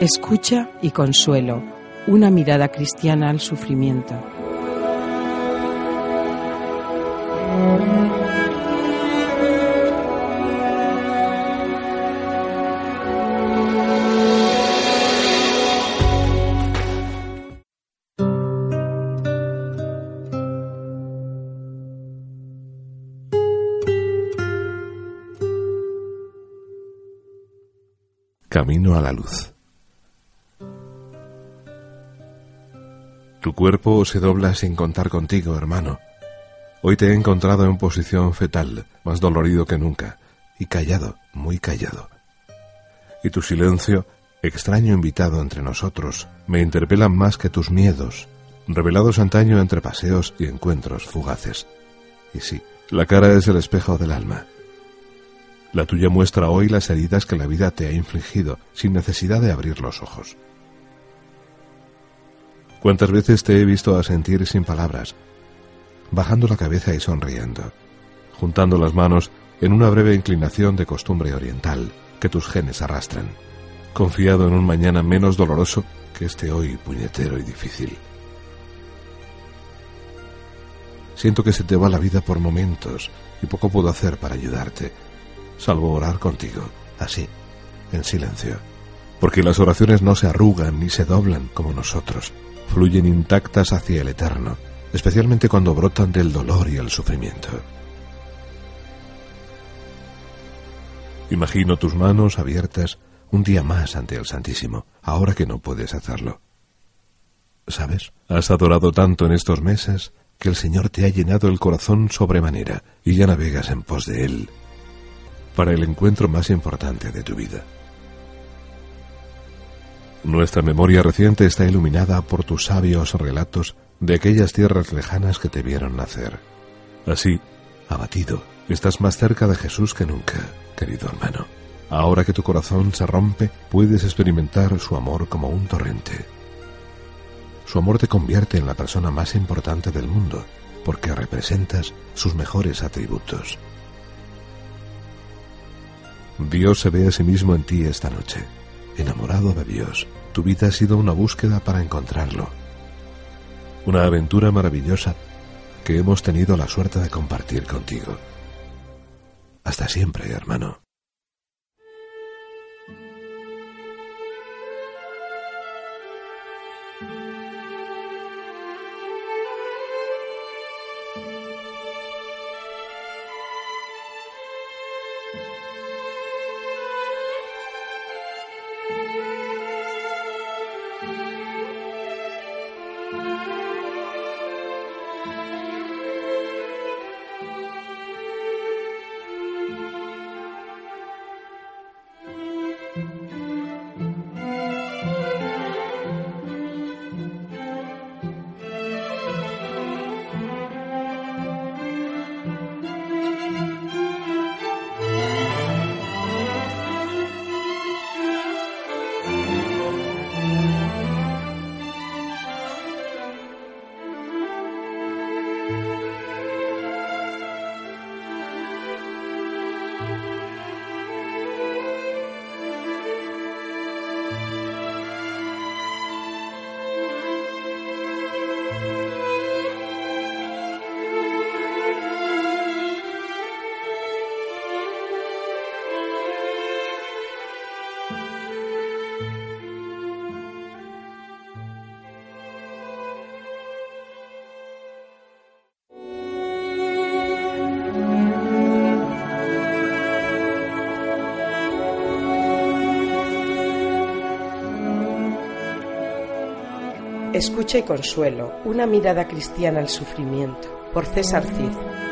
Escucha y consuelo, una mirada cristiana al sufrimiento. Camino a la luz. Tu cuerpo se dobla sin contar contigo, hermano. Hoy te he encontrado en posición fetal, más dolorido que nunca, y callado, muy callado. Y tu silencio, extraño invitado entre nosotros, me interpelan más que tus miedos, revelados antaño entre paseos y encuentros fugaces. Y sí, la cara es el espejo del alma. La tuya muestra hoy las heridas que la vida te ha infligido, sin necesidad de abrir los ojos. ¿Cuántas veces te he visto asentir sin palabras, bajando la cabeza y sonriendo, juntando las manos en una breve inclinación de costumbre oriental que tus genes arrastran, confiado en un mañana menos doloroso que este hoy puñetero y difícil? Siento que se te va la vida por momentos y poco puedo hacer para ayudarte, salvo orar contigo, así, en silencio, porque las oraciones no se arrugan ni se doblan como nosotros, fluyen intactas hacia el eterno, especialmente cuando brotan del dolor y el sufrimiento. Imagino tus manos abiertas un día más ante el Santísimo, ahora que no puedes hacerlo. ¿Sabes? Has adorado tanto en estos meses que el Señor te ha llenado el corazón sobremanera y ya navegas en pos de Él para el encuentro más importante de tu vida. Nuestra memoria reciente está iluminada por tus sabios relatos de aquellas tierras lejanas que te vieron nacer. Así, abatido, estás más cerca de Jesús que nunca, querido hermano. Ahora que tu corazón se rompe, puedes experimentar su amor como un torrente. Su amor te convierte en la persona más importante del mundo, porque representas sus mejores atributos. Dios se ve a sí mismo en ti esta noche enamorado de Dios. Tu vida ha sido una búsqueda para encontrarlo. Una aventura maravillosa que hemos tenido la suerte de compartir contigo. Hasta siempre, hermano. Escucha y consuelo, una mirada cristiana al sufrimiento, por César Cid.